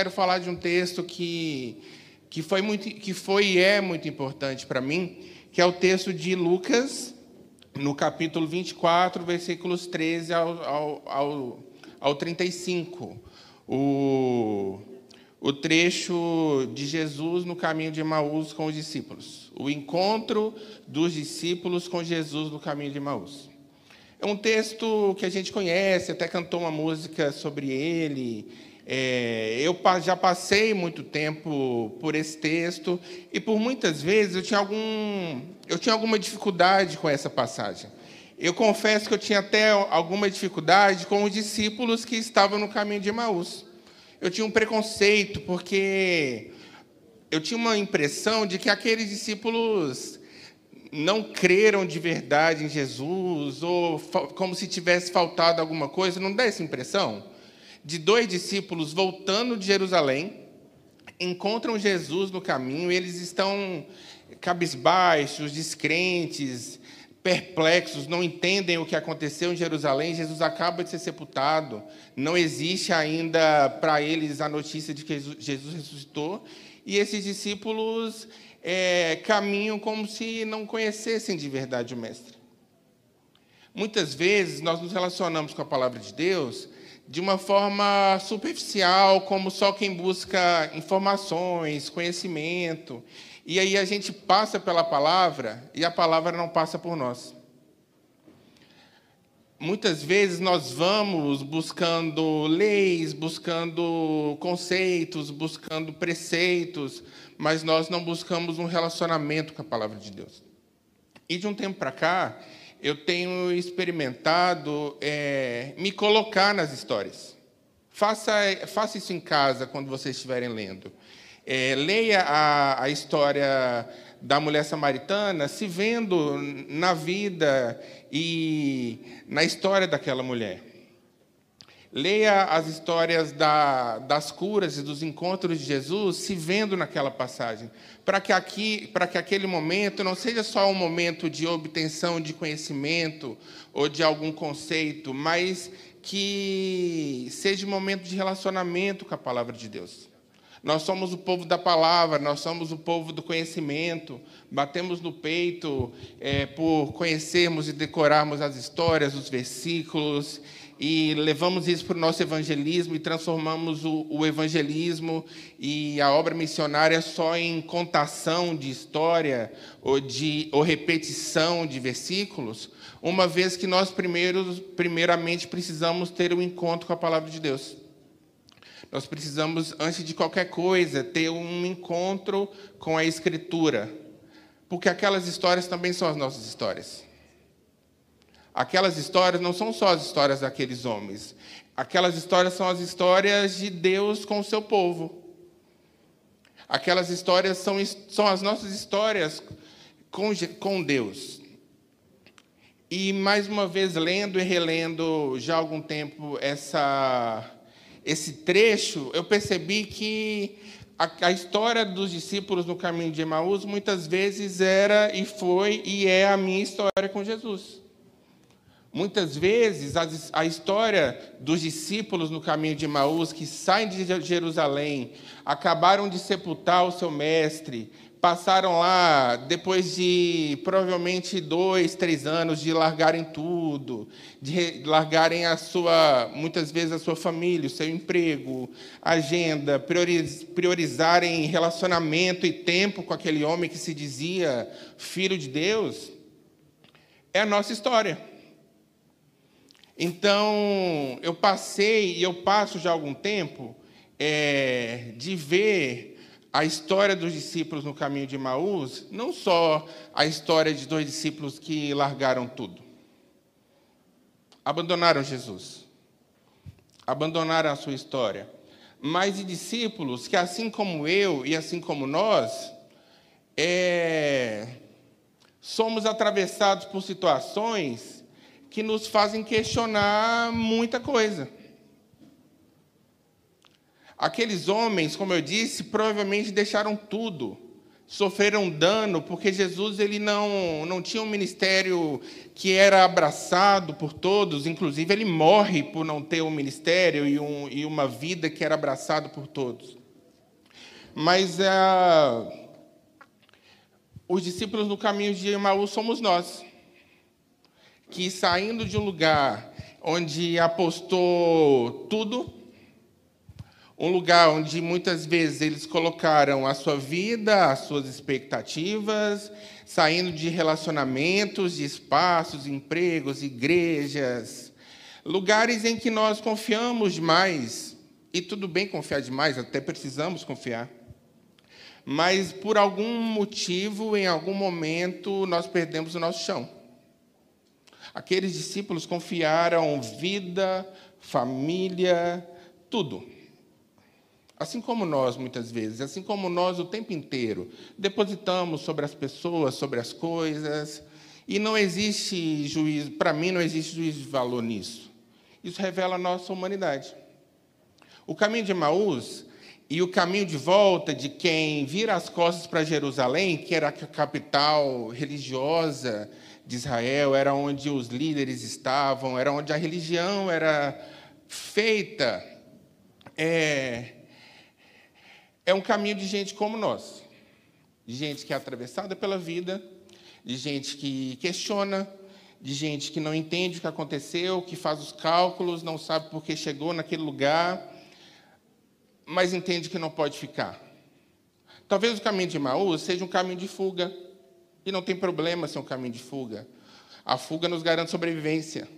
quero falar de um texto que, que, foi, muito, que foi e é muito importante para mim, que é o texto de Lucas, no capítulo 24, versículos 13 ao, ao, ao, ao 35. O, o trecho de Jesus no caminho de Emaús com os discípulos. O encontro dos discípulos com Jesus no caminho de Emaús. É um texto que a gente conhece, até cantou uma música sobre ele. É, eu já passei muito tempo por esse texto e por muitas vezes eu tinha, algum, eu tinha alguma dificuldade com essa passagem. Eu confesso que eu tinha até alguma dificuldade com os discípulos que estavam no caminho de Emaús. Eu tinha um preconceito, porque eu tinha uma impressão de que aqueles discípulos não creram de verdade em Jesus, ou como se tivesse faltado alguma coisa, não dá essa impressão? De dois discípulos voltando de Jerusalém, encontram Jesus no caminho, eles estão cabisbaixos, descrentes, perplexos, não entendem o que aconteceu em Jerusalém. Jesus acaba de ser sepultado, não existe ainda para eles a notícia de que Jesus ressuscitou, e esses discípulos é, caminham como se não conhecessem de verdade o Mestre. Muitas vezes nós nos relacionamos com a palavra de Deus de uma forma superficial, como só quem busca informações, conhecimento. E aí a gente passa pela palavra e a palavra não passa por nós. Muitas vezes nós vamos buscando leis, buscando conceitos, buscando preceitos, mas nós não buscamos um relacionamento com a palavra de Deus. E de um tempo para cá, eu tenho experimentado é, me colocar nas histórias. Faça, faça isso em casa quando vocês estiverem lendo. É, leia a, a história da mulher samaritana se vendo na vida e na história daquela mulher. Leia as histórias da, das curas e dos encontros de Jesus se vendo naquela passagem, para que, aqui, que aquele momento não seja só um momento de obtenção de conhecimento ou de algum conceito, mas que seja um momento de relacionamento com a palavra de Deus. Nós somos o povo da palavra, nós somos o povo do conhecimento, batemos no peito é, por conhecermos e decorarmos as histórias, os versículos e levamos isso para o nosso evangelismo e transformamos o, o, evangelismo e a obra missionária só em contação de história ou, de, ou repetição de versículos, uma vez que nós primeiros, primeiramente precisamos ter um encontro com a palavra de Deus. Nós precisamos, antes de qualquer coisa, ter um encontro com a Escritura, porque aquelas histórias também são as nossas histórias. Aquelas histórias não são só as histórias daqueles homens. Aquelas histórias são as histórias de Deus com o seu povo. Aquelas histórias são, são as nossas histórias com, com Deus. E, mais uma vez, lendo e relendo já há algum tempo essa, esse trecho, eu percebi que a, a, história dos discípulos no caminho de Emaús muitas vezes era e foi e é a minha história com Jesus. Muitas vezes, a, história dos discípulos no caminho de Maús, que saem de Jerusalém, acabaram de sepultar o seu mestre, passaram lá, depois de provavelmente dois, três anos, de largarem tudo, de largarem a sua, muitas vezes, a sua família, o seu emprego, agenda, priorizarem relacionamento e tempo com aquele homem que se dizia filho de Deus, é a nossa história. Então, eu passei e eu passo já algum tempo é, de ver a história dos discípulos no caminho de Maús, não só a história de dois discípulos que largaram tudo, abandonaram Jesus, abandonaram a sua história, mas de discípulos que, assim como eu e assim como nós, é, somos atravessados por situações que nos fazem questionar muita coisa. Aqueles homens, como eu disse, provavelmente deixaram tudo, sofreram dano porque Jesus ele não, não tinha um ministério que era abraçado por todos, inclusive ele morre por não ter um ministério e, um, e uma vida que era abraçado por todos. Mas ah, os discípulos no caminho de Emaús somos nós, que saindo de um lugar onde apostou tudo, um lugar onde muitas vezes eles colocaram a sua vida, as suas expectativas, saindo de relacionamentos, de espaços, empregos, igrejas, lugares em que nós confiamos demais, e tudo bem confiar demais, até precisamos confiar. Mas por algum motivo, em algum momento, nós perdemos o nosso chão. Aqueles discípulos confiaram vida, família, tudo Assim como nós, muitas vezes, assim como nós o tempo inteiro, depositamos sobre as pessoas, sobre as coisas, e não existe juízo, para mim não existe juízo de valor nisso. Isso revela a nossa humanidade. O caminho de Maús e o caminho de volta de quem vira as costas para Jerusalém, que era a capital religiosa de Israel, era onde os líderes estavam, era onde a religião era feita. É, é um caminho de gente como nós, de gente que é atravessada pela vida, de gente que questiona, de gente que não entende o que aconteceu, que faz os cálculos, não sabe por que chegou naquele lugar, mas entende que não pode ficar. Talvez o caminho de Maús seja um caminho de fuga, e não tem problema ser um caminho de fuga. A fuga nos garante sobrevivência.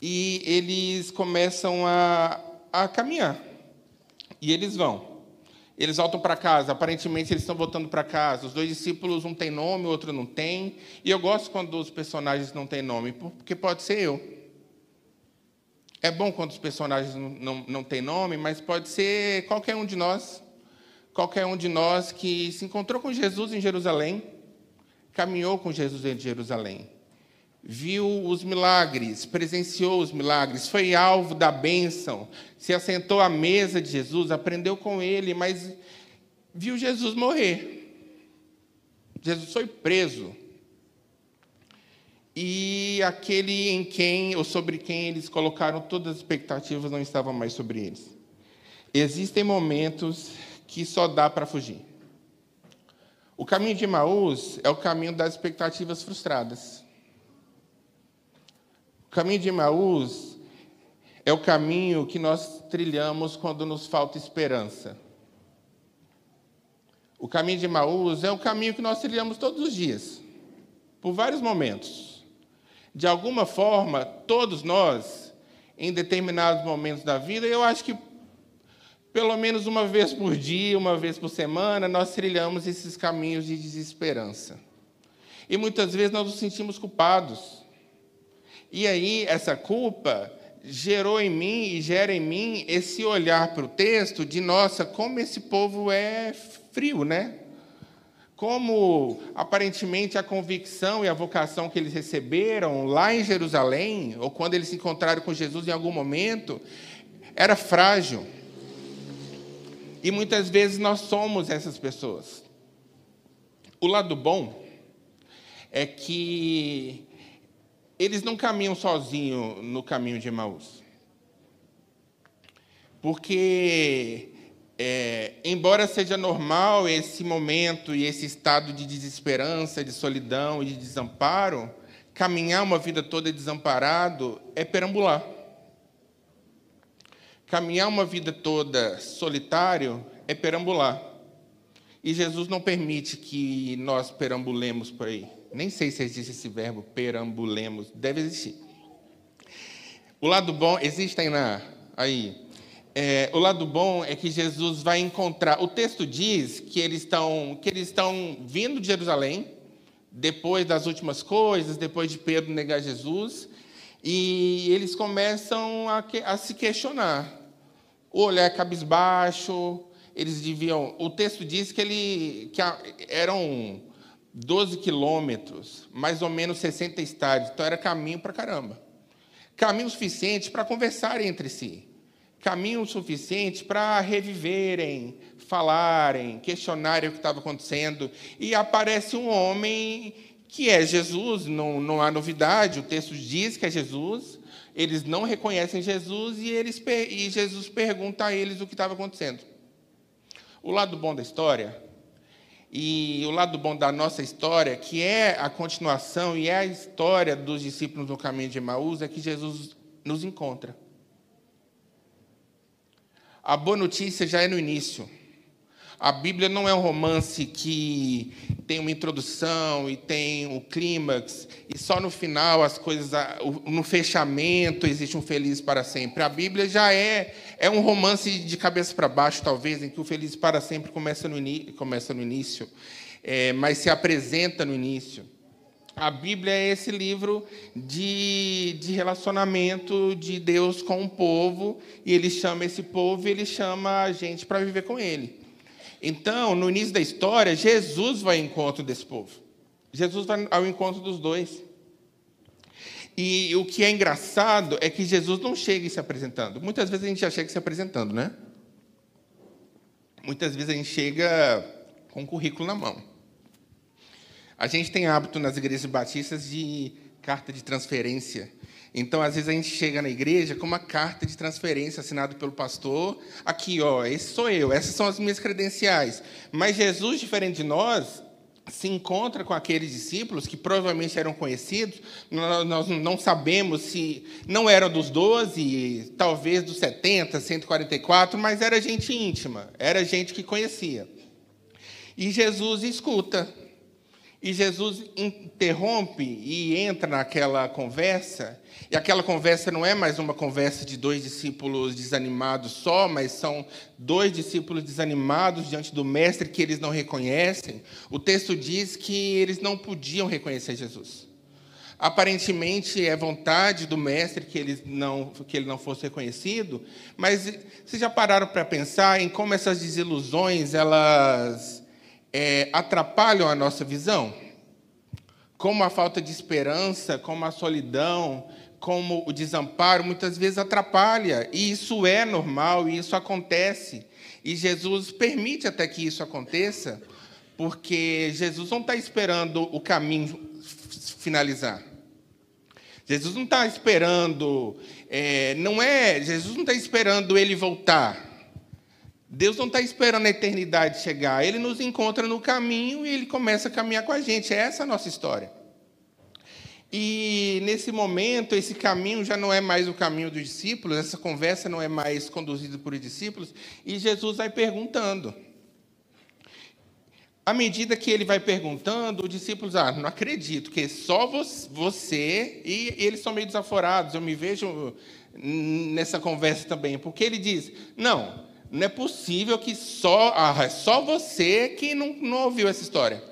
E eles começam a, a caminhar. E eles vão. Eles voltam para casa, aparentemente eles estão voltando para casa. Os dois discípulos, um tem nome, o outro não tem. E eu gosto quando os personagens não têm nome, porque pode ser eu. É bom quando os personagens não, não, não têm nome, mas pode ser qualquer um de nós. Qualquer um de nós que se encontrou com Jesus em Jerusalém, caminhou com Jesus em Jerusalém viu os milagres, presenciou os milagres, foi alvo da bênção, se assentou à mesa de Jesus, aprendeu com ele, mas viu Jesus morrer. Jesus foi preso. E aquele em quem ou sobre quem eles colocaram todas as expectativas não estava mais sobre eles. Existem momentos que só dá para fugir. O caminho de Maús é o caminho das expectativas frustradas caminho de Emaús é o caminho que nós trilhamos quando nos falta esperança. O caminho de Emaús é o caminho que nós trilhamos todos os dias, por vários momentos. De alguma forma, todos nós, em determinados momentos da vida, eu acho que pelo menos uma vez por dia, uma vez por semana, nós trilhamos esses caminhos de desesperança. E muitas vezes nós nos sentimos culpados e aí, essa culpa gerou em mim e gera em mim esse olhar para o texto de, nossa, como esse povo é frio, né? Como aparentemente a convicção e a vocação que eles receberam lá em Jerusalém, ou quando eles se encontraram com Jesus em algum momento, era frágil. E muitas vezes nós somos essas pessoas. O lado bom é que eles não caminham sozinhos no caminho de Emaús. Porque, é, embora seja normal esse momento e esse estado de desesperança, de solidão e de desamparo, caminhar uma vida toda desamparado é perambular. Caminhar uma vida toda solitário é perambular. E Jesus não permite que nós perambulemos por aí. Nem sei se existe esse verbo perambulemos. Deve existir. O lado bom, existe aí na. Aí. É, o lado bom é que Jesus vai encontrar. O texto diz que eles estão que eles estão vindo de Jerusalém depois das últimas coisas, depois de Pedro negar Jesus, e eles começam a, a se questionar. O olhar cabisbaixo, eles deviam. O texto diz que ele que eram 12 quilômetros, mais ou menos 60 estádios. Então era caminho para caramba. Caminho suficiente para conversarem entre si. caminho suficiente para reviverem, falarem, questionarem o que estava acontecendo. E aparece um homem que é Jesus, não, não há novidade, o texto diz que é Jesus. Eles não reconhecem Jesus e, eles, e Jesus pergunta a eles o que estava acontecendo. O lado bom da história e o lado bom da nossa história, que é a continuação e é a história dos discípulos no caminho de Emaús, é que Jesus nos encontra. A boa notícia já é no início. A Bíblia não é um romance que tem uma introdução e tem um clímax, e só no final as coisas, no fechamento, existe um feliz para sempre. A Bíblia já é, é um romance de cabeça para baixo, talvez, em que o feliz para sempre começa no, começa no início, é, mas se apresenta no início. A Bíblia é esse livro de, de relacionamento de Deus com o povo, e ele chama esse povo e ele chama a gente para viver com ele. Então, no início da história, Jesus vai ao encontro desse povo. Jesus vai ao encontro dos dois. E o que é engraçado é que Jesus não chega se apresentando. Muitas vezes a gente já chega se apresentando, né? Muitas vezes a gente chega com um currículo na mão. A gente tem hábito nas igrejas batistas de carta de transferência. Então, às vezes, a gente chega na igreja com uma carta de transferência assinada pelo pastor. Aqui, ó, esse sou eu, essas são as minhas credenciais. Mas Jesus, diferente de nós, se encontra com aqueles discípulos que provavelmente eram conhecidos. Nós não sabemos se não eram dos 12, talvez dos 70, 144, mas era gente íntima, era gente que conhecia. E Jesus escuta e Jesus interrompe e entra naquela conversa, e aquela conversa não é mais uma conversa de dois discípulos desanimados só, mas são dois discípulos desanimados diante do Mestre que eles não reconhecem. O texto diz que eles não podiam reconhecer Jesus. Aparentemente é vontade do Mestre que ele não, que ele não fosse reconhecido, mas vocês já pararam para pensar em como essas desilusões elas é, atrapalham a nossa visão? Como a falta de esperança, como a solidão, como o desamparo, muitas vezes atrapalha. E isso é normal, e isso acontece. E Jesus permite até que isso aconteça, porque Jesus não está esperando o caminho finalizar. Jesus não está esperando, é, não é, Jesus não está esperando ele voltar. Deus não está esperando a eternidade chegar. Ele nos encontra no caminho e ele começa a caminhar com a gente. É essa a nossa história. E nesse momento, esse caminho já não é mais o caminho dos discípulos, essa conversa não é mais conduzida por discípulos, e Jesus vai perguntando. À medida que ele vai perguntando, os discípulos, ah, não acredito, que só você, e eles são meio desaforados, eu me vejo nessa conversa também, porque ele diz: não, não é possível que só, ah, é só você que não, não ouviu essa história.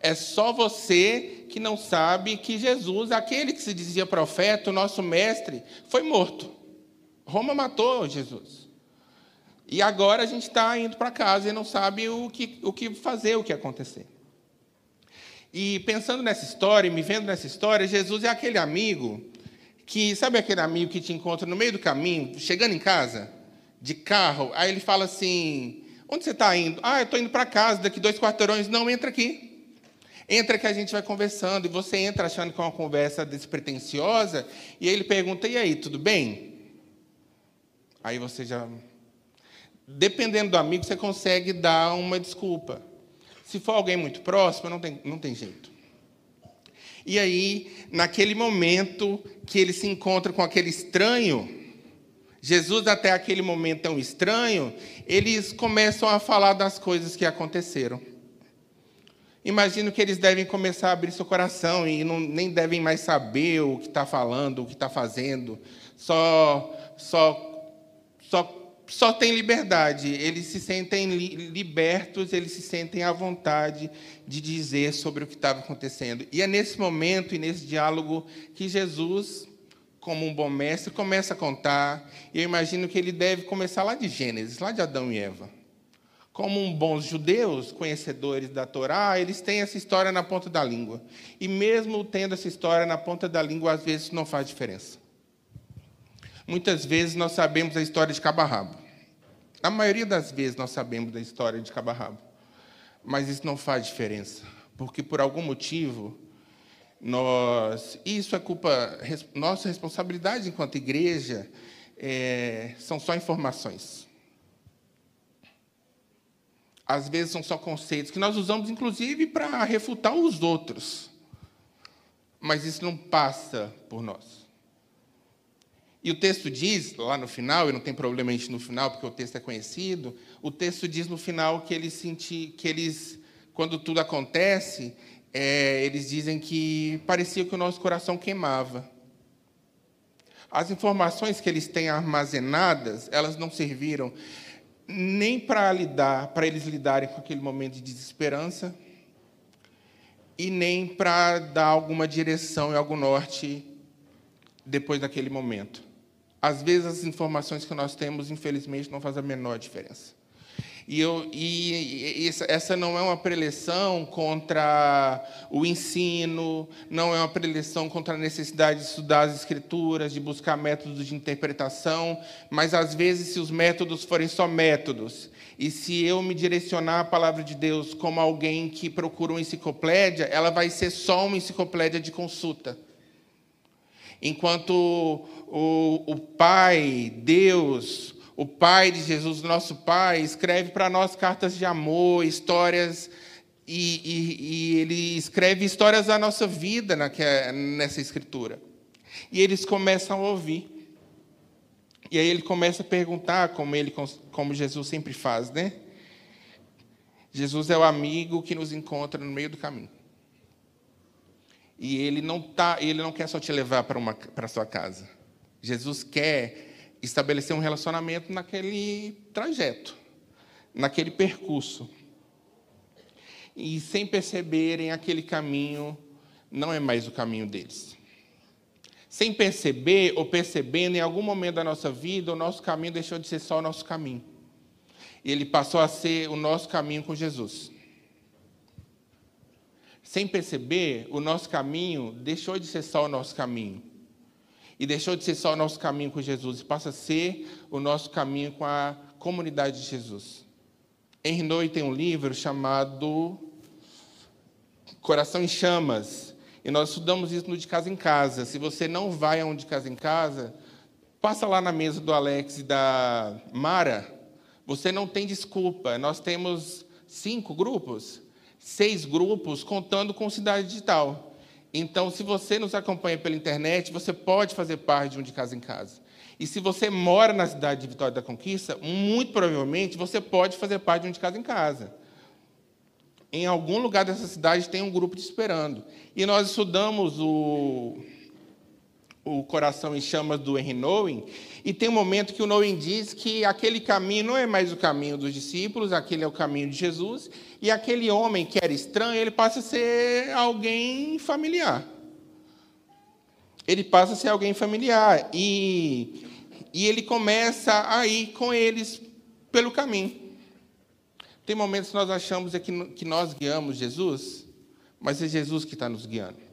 É só você que não sabe que Jesus, aquele que se dizia profeta, o nosso mestre, foi morto. Roma matou Jesus. E agora a gente está indo para casa e não sabe o que, o que fazer, o que acontecer. E pensando nessa história, me vendo nessa história, Jesus é aquele amigo que, sabe aquele amigo que te encontra no meio do caminho, chegando em casa? De carro, aí ele fala assim: onde você está indo? Ah, eu estou indo para casa, daqui dois quarteirões. Não, entra aqui. Entra que a gente vai conversando, e você entra achando que é uma conversa despretensiosa, e aí ele pergunta: e aí, tudo bem? Aí você já. Dependendo do amigo, você consegue dar uma desculpa. Se for alguém muito próximo, não tem, não tem jeito. E aí, naquele momento que ele se encontra com aquele estranho, Jesus, até aquele momento tão estranho, eles começam a falar das coisas que aconteceram. Imagino que eles devem começar a abrir seu coração e não, nem devem mais saber o que está falando, o que está fazendo. Só, só, só, só tem liberdade. Eles se sentem li, libertos, eles se sentem à vontade de dizer sobre o que estava acontecendo. E é nesse momento e nesse diálogo que Jesus como um bom mestre, começa a contar. E eu imagino que ele deve começar lá de Gênesis, lá de Adão e Eva. Como um bons judeus, conhecedores da Torá, eles têm essa história na ponta da língua. E mesmo tendo essa história na ponta da língua, às vezes não faz diferença. Muitas vezes nós sabemos a história de cabo a maioria das vezes nós sabemos da história de cabo a rabo. Mas isso não faz diferença, porque por algum motivo nós, isso é culpa, nossa responsabilidade enquanto igreja é, são só informações. Às vezes são só conceitos que nós usamos, inclusive, para refutar os outros. Mas isso não passa por nós. E o texto diz, lá no final, e não tem problema a gente no final, porque o texto é conhecido, o texto diz no final que eles senti, que eles, quando tudo acontece, é, eles dizem que parecia que o nosso coração queimava. As informações que eles têm armazenadas, elas não serviram nem para lidar, para eles lidarem com aquele momento de desesperança, e nem para dar alguma direção e algum norte depois daquele momento. Às vezes as informações que nós temos, infelizmente, não fazem a menor diferença. E, eu, e, essa não é uma preleção contra o ensino, não é uma preleção contra a necessidade de estudar as escrituras, de buscar métodos de interpretação, mas às vezes, se os métodos forem só métodos, e se eu me direcionar à palavra de Deus como alguém que procura uma enciclopédia, ela vai ser só uma enciclopédia de consulta. Enquanto o, o Pai, Deus, o Pai de Jesus, nosso Pai, escreve para nós cartas de amor, histórias, e, e, e, ele escreve histórias da nossa vida nessa escritura. E eles começam a ouvir. E aí ele começa a perguntar, como, ele, como Jesus sempre faz, né? Jesus é o amigo que nos encontra no meio do caminho. E ele não, tá, ele não quer só te levar para a sua casa. Jesus quer estabelecer um relacionamento naquele trajeto, naquele percurso. E sem perceberem, aquele caminho não é mais o caminho deles. Sem perceber ou percebendo, em algum momento da nossa vida, o nosso caminho deixou de ser só o nosso caminho. Ele passou a ser o nosso caminho com Jesus. Sem perceber, o nosso caminho deixou de ser só o nosso caminho e deixou de ser só o nosso caminho com Jesus, passa a ser o nosso caminho com a comunidade de Jesus. Henry Noy tem um livro chamado Coração em Chamas, e nós estudamos isso no De Casa em Casa. Se você não vai a um De Casa em Casa, passa lá na mesa do Alex e da Mara, você não tem desculpa. Nós temos cinco grupos, seis grupos, contando com Cidade Digital. Então, se você nos acompanha pela internet, você pode fazer parte de um de casa em casa. E se você mora na cidade de Vitória da Conquista, muito provavelmente você pode fazer parte de um de casa em casa. Em algum lugar dessa cidade tem um grupo te esperando. E nós estudamos o o Coração em Chamas do Henry Nouwen, e tem um momento que o Nouwen diz que aquele caminho não é mais o caminho dos discípulos, aquele é o caminho de Jesus, e aquele homem que era estranho, ele passa a ser alguém familiar. Ele passa a ser alguém familiar, e, e ele começa a ir com eles pelo caminho. Tem momentos que nós achamos é que, que nós guiamos Jesus, mas é Jesus que está nos guiando.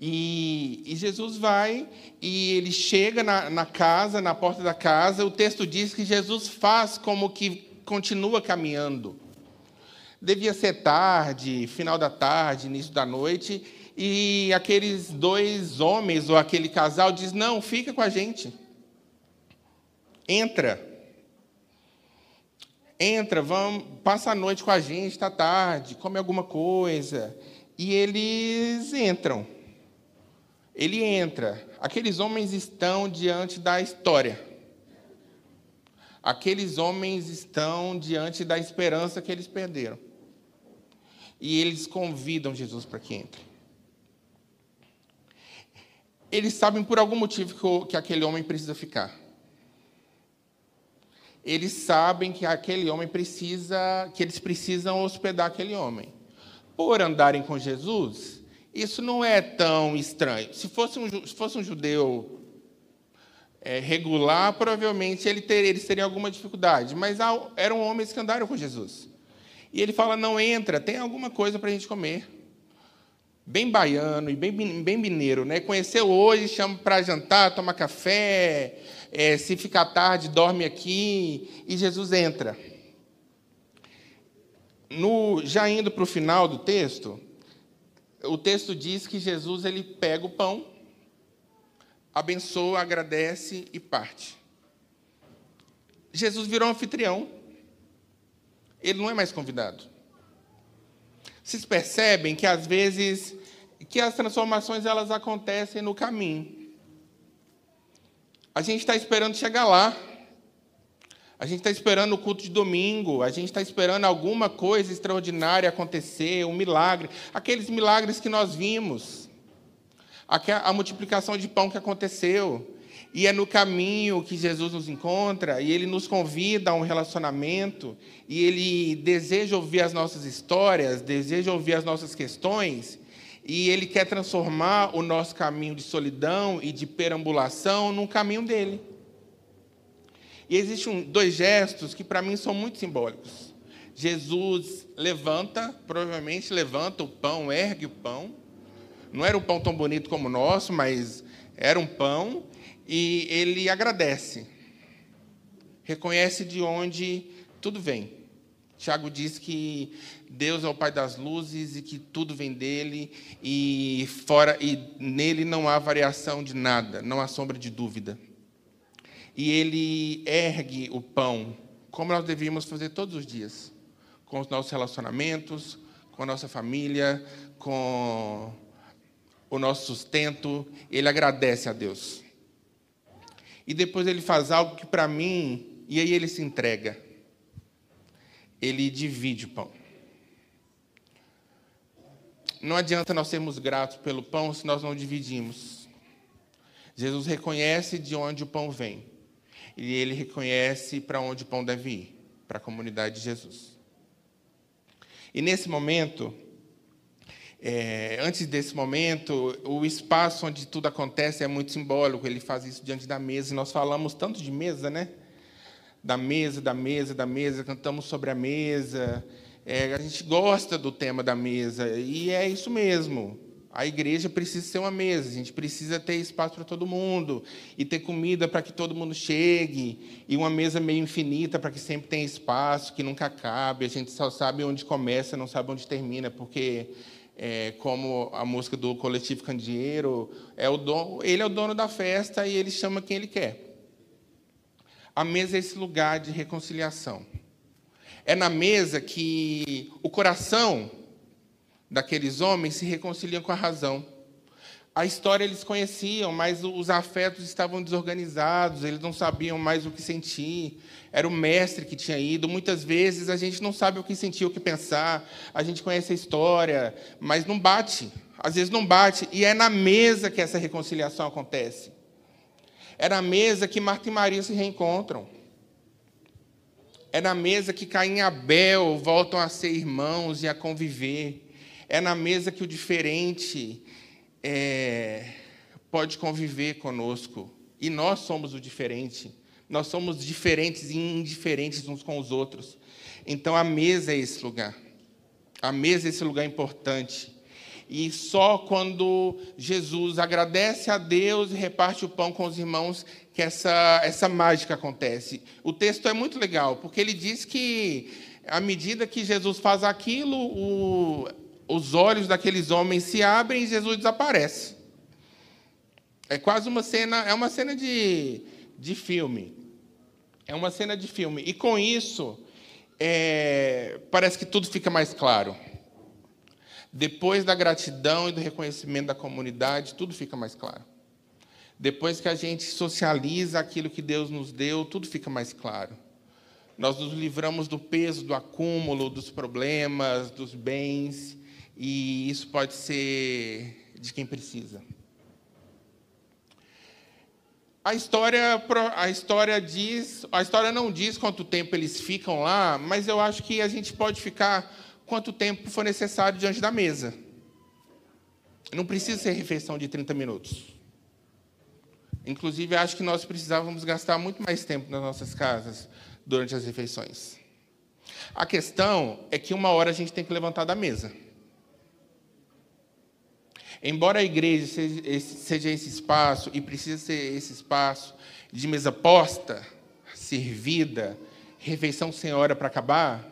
E, e, Jesus vai e ele chega na, na, casa, na porta da casa. O texto diz que Jesus faz como que continua caminhando. Devia ser tarde, final da tarde, início da noite, e aqueles dois homens ou aquele casal diz: Não, fica com a gente. Entra. Entra, vamos, passa a noite com a gente, está tarde, come alguma coisa. E eles entram ele entra. Aqueles homens estão diante da história. Aqueles homens estão diante da esperança que eles perderam. E eles convidam Jesus para que entre. Eles sabem por algum motivo que aquele homem precisa ficar. Eles sabem que aquele homem precisa, que eles precisam hospedar aquele homem. Por andarem com Jesus, isso não é tão estranho. Se fosse um, se fosse um judeu é, regular, provavelmente ele teria, eles teriam alguma dificuldade. Mas eram homens que andaram com Jesus. E ele fala: não entra, tem alguma coisa para a gente comer. bem baiano e bem, bem mineiro, né? Conheceu hoje, chama para jantar, toma café, é, se ficar tarde, dorme aqui, e Jesus entra. No, já indo para o final do texto, o texto diz que Jesus ele pega o pão, abençoa, agradece e parte. Jesus virou anfitrião. Ele não é mais convidado. Vocês percebem que às vezes que as transformações elas acontecem no caminho. A gente está esperando chegar lá. A gente está esperando o culto de domingo, a gente está esperando alguma coisa extraordinária acontecer, um milagre, aqueles milagres que nós vimos, a multiplicação de pão que aconteceu. E é no caminho que Jesus nos encontra e ele nos convida a um relacionamento e ele deseja ouvir as nossas histórias, deseja ouvir as nossas questões e ele quer transformar o nosso caminho de solidão e de perambulação num caminho dele. E existem dois gestos que para mim são muito simbólicos. Jesus levanta, provavelmente levanta o pão, ergue o pão. Não era um pão tão bonito como o nosso, mas era um pão. E ele agradece. Reconhece de onde tudo vem. Tiago diz que Deus é o Pai das luzes e que tudo vem dele e fora e nele não há variação de nada, não há sombra de dúvida e ele ergue o pão, como nós devíamos fazer todos os dias, com os nossos relacionamentos, com a nossa família, com o nosso sustento, ele agradece a Deus. E depois ele faz algo que para mim, e aí ele se entrega. Ele divide o pão. Não adianta nós sermos gratos pelo pão se nós não dividimos. Jesus reconhece de onde o pão vem e ele reconhece para onde o pão deve ir para a comunidade de Jesus. E nesse momento, é, antes desse momento, o espaço onde tudo acontece é muito simbólico. Ele faz isso diante da mesa. E nós falamos tanto de mesa, né? Da mesa, da mesa, da mesa. Cantamos sobre a mesa. É, a gente gosta do tema da mesa. E é isso mesmo. A igreja precisa ser uma mesa, a gente precisa ter espaço para todo mundo, e ter comida para que todo mundo chegue, e uma mesa meio infinita para que sempre tenha espaço, que nunca acabe. A gente só sabe onde começa, não sabe onde termina, porque, é, como a música do Coletivo Candeeiro, é o dono, ele é o dono da festa e ele chama quem ele quer. A mesa é esse lugar de reconciliação. É na mesa que o coração daqueles homens se reconciliam com a razão. A história eles conheciam, mas os afetos estavam desorganizados, eles não sabiam mais o que sentir. Era o mestre que tinha ido. Muitas vezes a gente não sabe o que sentir, o que pensar. A gente conhece a história, mas não bate. Às vezes não bate. E é na mesa que essa reconciliação acontece. É na mesa que Marta e Maria se reencontram. É na mesa que Caim e Abel voltam a ser irmãos e a conviver. É na mesa que o diferente é, pode conviver conosco. E nós somos o diferente. Nós somos diferentes e indiferentes uns com os outros. Então a mesa é esse lugar. A mesa é esse lugar importante. E só quando Jesus agradece a Deus e reparte o pão com os irmãos que essa, essa mágica acontece. O texto é muito legal, porque ele diz que à medida que Jesus faz aquilo, o, os olhos daqueles homens se abrem e Jesus desaparece. É quase uma cena, é uma cena de, de filme. É uma cena de filme. E com isso, é, parece que tudo fica mais claro. Depois da gratidão e do reconhecimento da comunidade, tudo fica mais claro. Depois que a gente socializa aquilo que Deus nos deu, tudo fica mais claro. Nós nos livramos do peso, do acúmulo, dos problemas, dos bens e isso pode ser de quem precisa. A história, a história diz, a história não diz quanto tempo eles ficam lá, mas eu acho que a gente pode ficar quanto tempo for necessário diante da mesa. Não precisa ser refeição de 30 minutos. Inclusive, acho que nós precisávamos gastar muito mais tempo nas nossas casas durante as refeições. A questão é que uma hora a gente tem que levantar da mesa. Embora a igreja seja esse espaço, e precisa ser esse espaço de mesa posta, servida, refeição sem hora para acabar,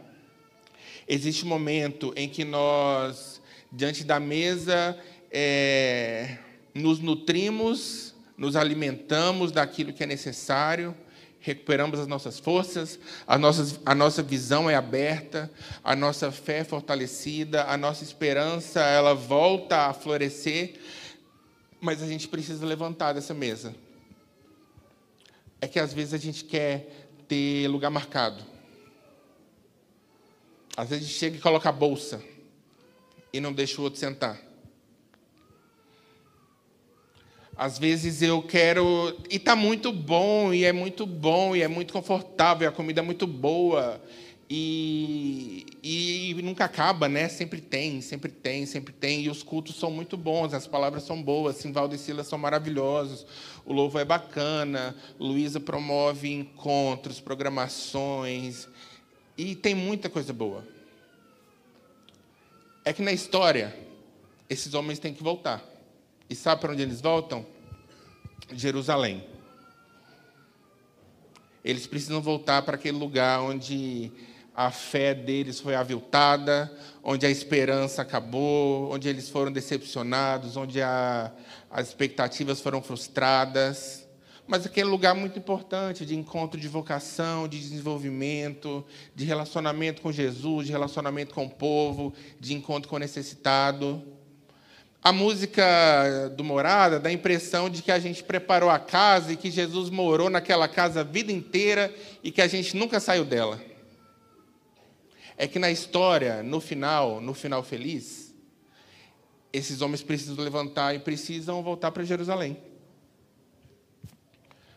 existe um momento em que nós, diante da mesa, é, nos nutrimos, nos alimentamos daquilo que é necessário, recuperamos as nossas forças, a nossa, a nossa visão é aberta, a nossa fé é fortalecida, a nossa esperança ela volta a florescer, mas a gente precisa levantar dessa mesa. É que às vezes a gente quer ter lugar marcado. Às vezes a gente chega e coloca a bolsa e não deixa o outro sentar. Às vezes eu quero. E está muito bom, e é muito bom, e é muito confortável, e a comida é muito boa. E, e, nunca acaba, né? Sempre tem, sempre tem, sempre tem. E os cultos são muito bons, as palavras são boas, Simvaldo e Silas são maravilhosos, o louvo é bacana, Luísa promove encontros, programações, e tem muita coisa boa. É que na história, esses homens têm que voltar. E sabe para onde eles voltam? Jerusalém. Eles precisam voltar para aquele lugar onde a fé deles foi aviltada, onde a esperança acabou, onde eles foram decepcionados, onde a, as expectativas foram frustradas. Mas aquele lugar muito importante de encontro de vocação, de desenvolvimento, de relacionamento com Jesus, de relacionamento com o povo, de encontro com o necessitado. A música do Morada dá a impressão de que a gente preparou a casa e que Jesus morou naquela casa a vida inteira e que a gente nunca saiu dela. É que na história, no final, no final feliz, esses homens precisam levantar e precisam voltar para Jerusalém.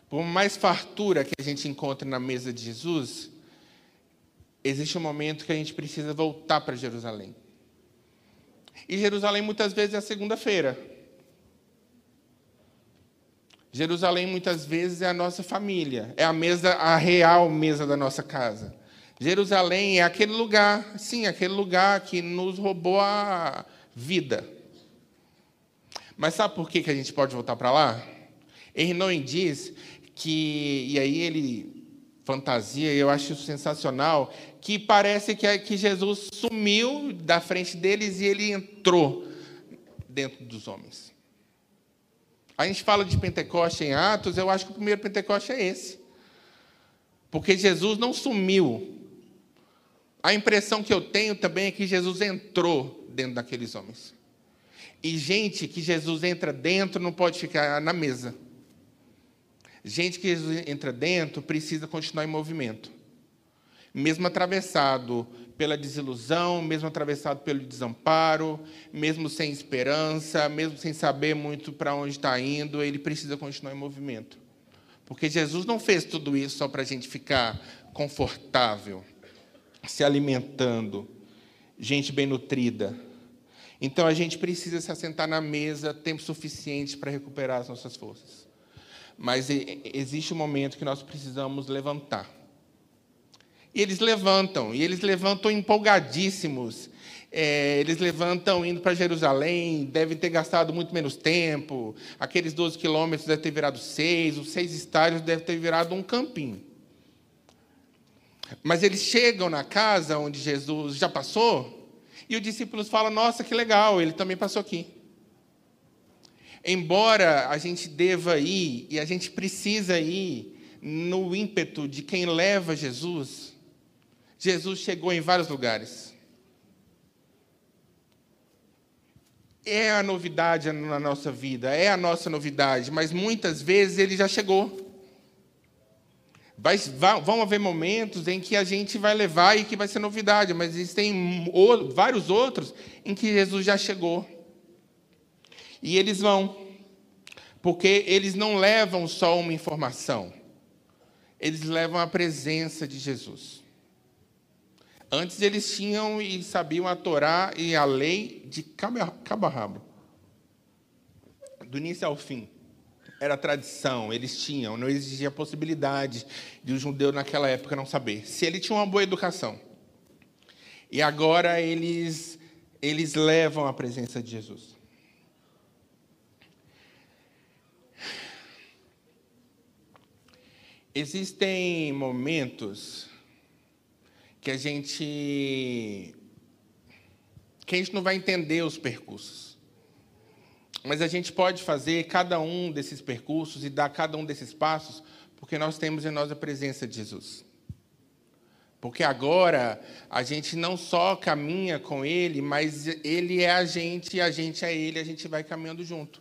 Por mais fartura que a gente encontre na mesa de Jesus, existe um momento que a gente precisa voltar para Jerusalém. E Jerusalém muitas vezes é a segunda-feira. Jerusalém muitas vezes é a nossa família, é a mesa, a real mesa da nossa casa. Jerusalém é aquele lugar, sim, aquele lugar que nos roubou a vida. Mas sabe por que, que a gente pode voltar para lá? Henry diz que, e aí ele fantasia, eu acho isso sensacional, que parece que, que Jesus sumiu da frente deles e ele entrou dentro dos homens. A gente fala de Pentecoste em Atos, eu acho que o primeiro Pentecoste é esse. Porque Jesus não sumiu. A impressão que eu tenho também é que Jesus entrou dentro daqueles homens. E gente que Jesus entra dentro não pode ficar na mesa. Gente que Jesus entra dentro precisa continuar em movimento mesmo atravessado pela desilusão, mesmo atravessado pelo desamparo, mesmo sem esperança, mesmo sem saber muito para onde está indo, ele precisa continuar em movimento. Porque Jesus não fez tudo isso só para a gente ficar confortável, se alimentando, gente bem nutrida. Então a gente precisa se assentar na mesa tempo suficiente para recuperar as nossas forças. Mas existe um momento que nós precisamos levantar e eles levantam, e eles levantam empolgadíssimos. É, eles levantam indo para Jerusalém, devem ter gastado muito menos tempo. Aqueles 12 quilômetros devem ter virado seis, os seis estádios devem ter virado um campinho. Mas eles chegam na casa onde Jesus já passou, e os discípulos falam: Nossa, que legal, ele também passou aqui. Embora a gente deva ir, e a gente precisa ir, no ímpeto de quem leva Jesus, Jesus chegou em vários lugares. É a novidade na nossa vida, é a nossa novidade, mas muitas vezes ele já chegou. Vai, vão haver momentos em que a gente vai levar e que vai ser novidade, mas existem vários outros em que Jesus já chegou. E eles vão, porque eles não levam só uma informação, eles levam a presença de Jesus. Antes eles tinham e sabiam a Torá e a lei de cabo a rabo. Do início ao fim. Era tradição, eles tinham, não existia possibilidade de o um judeu naquela época não saber. Se ele tinha uma boa educação. E agora eles eles levam a presença de Jesus. Existem momentos que a gente que a gente não vai entender os percursos. Mas a gente pode fazer cada um desses percursos e dar cada um desses passos, porque nós temos em nós a presença de Jesus. Porque agora a gente não só caminha com Ele, mas Ele é a gente a gente é Ele, a gente vai caminhando junto.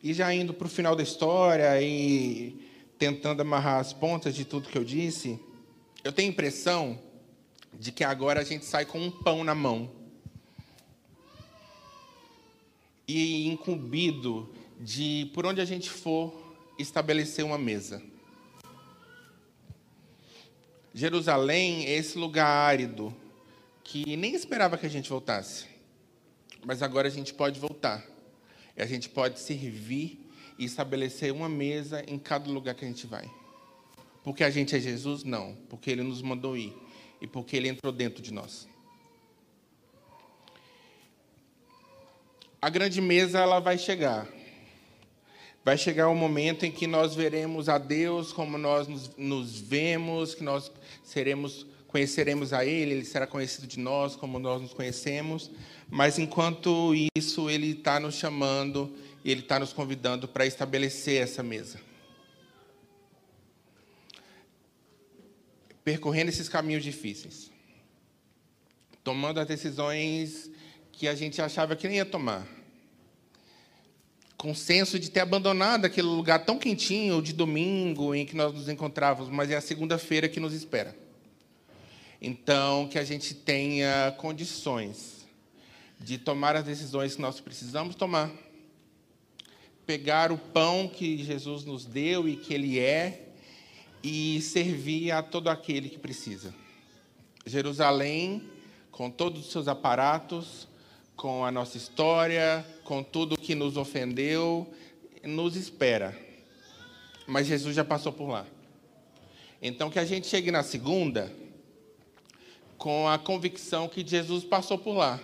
E já indo para o final da história e tentando amarrar as pontas de tudo que eu disse, eu tenho a impressão de que agora a gente sai com um pão na mão. E incumbido de, por onde a gente for, estabelecer uma mesa. Jerusalém é esse lugar árido que nem esperava que a gente voltasse. Mas agora a gente pode voltar. E a gente pode servir e estabelecer uma mesa em cada lugar que a gente vai. Porque a gente é Jesus? Não. Porque Ele nos mandou ir. E porque Ele entrou dentro de nós. A grande mesa ela vai chegar. Vai chegar o um momento em que nós veremos a Deus como nós nos, nos, vemos, que nós seremos, conheceremos a Ele, Ele será conhecido de nós como nós nos conhecemos. Mas enquanto isso, Ele está nos chamando, Ele está nos convidando para estabelecer essa mesa. Percorrendo esses caminhos difíceis, tomando as decisões que a gente achava que nem ia tomar com senso de ter abandonado aquele lugar tão quentinho de domingo em que nós nos encontrávamos, mas é a segunda-feira que nos espera. Então, que a gente tenha condições de tomar as decisões que nós precisamos tomar, pegar o pão que Jesus nos deu e que Ele é, e servir a todo aquele que precisa. Jerusalém, com todos os seus aparatos, com a nossa história, com tudo que nos ofendeu, nos espera. Mas Jesus já passou por lá. Então que a gente chegue na segunda com a convicção que Jesus passou por lá.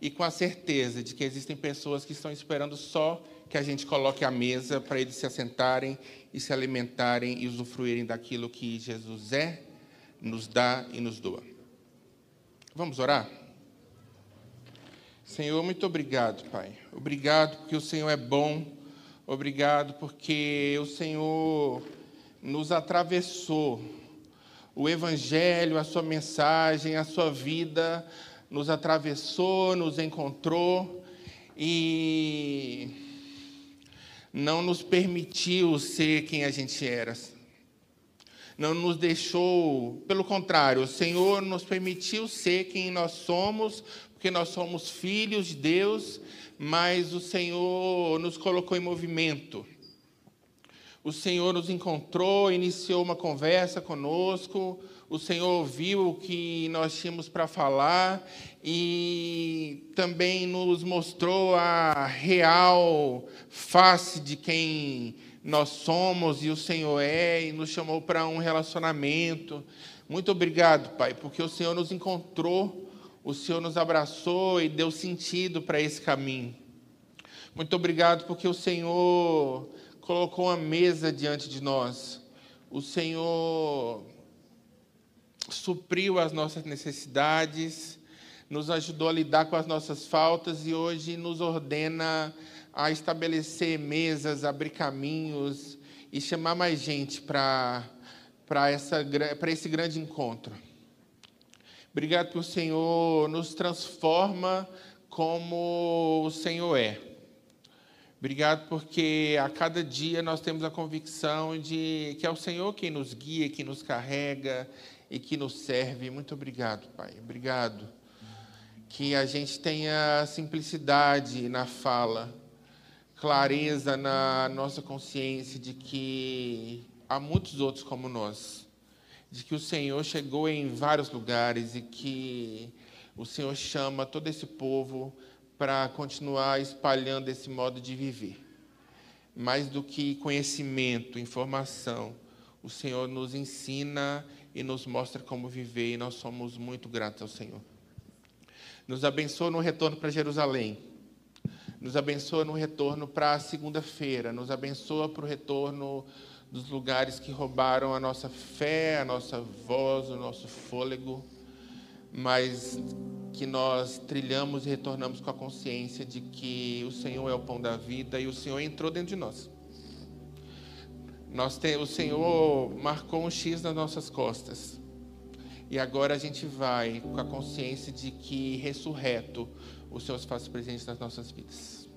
E com a certeza de que existem pessoas que estão esperando só que a gente coloque a mesa para eles se assentarem e se alimentarem e usufruírem daquilo que Jesus é, nos dá e nos doa. Vamos orar? Senhor, muito obrigado, Pai. Obrigado porque o Senhor é bom. Obrigado porque o Senhor nos atravessou. O Evangelho, a sua mensagem, a sua vida nos atravessou, nos encontrou e não nos permitiu ser quem a gente era. Não nos deixou, pelo contrário, o Senhor nos permitiu ser quem nós somos porque nós somos filhos de Deus, mas o Senhor nos colocou em movimento. O Senhor nos encontrou, iniciou uma conversa conosco, o Senhor ouviu o que nós tínhamos para falar e também nos mostrou a real face de quem nós somos e o Senhor é e nos chamou para um relacionamento. Muito obrigado, Pai, porque o Senhor nos encontrou o Senhor nos abraçou e deu sentido para esse caminho. Muito obrigado porque o Senhor colocou uma mesa diante de nós. O Senhor supriu as nossas necessidades, nos ajudou a lidar com as nossas faltas e hoje nos ordena a estabelecer mesas, abrir caminhos e chamar mais gente para esse grande encontro. Obrigado porque o Senhor nos transforma como o Senhor é. Obrigado porque a cada dia nós temos a convicção de que é o Senhor quem nos guia, quem nos carrega e que nos serve. Muito obrigado, Pai. Obrigado. Que a gente tenha simplicidade na fala, clareza na nossa consciência de que há muitos outros como nós de que o Senhor chegou em vários lugares e que o Senhor chama todo esse povo para continuar espalhando esse modo de viver. Mais do que conhecimento, informação, o Senhor nos ensina e nos mostra como viver e nós somos muito gratos ao Senhor. Nos abençoa no retorno para Jerusalém. Nos abençoa no retorno para a segunda-feira. Nos abençoa para o retorno dos lugares que roubaram a nossa fé, a nossa voz, o nosso fôlego, mas que nós trilhamos e retornamos com a consciência de que o Senhor é o pão da vida e o Senhor entrou dentro de nós. Nós tem, o Senhor marcou um X nas nossas costas. E agora a gente vai com a consciência de que ressurreto o Senhor se faz presente nas nossas vidas.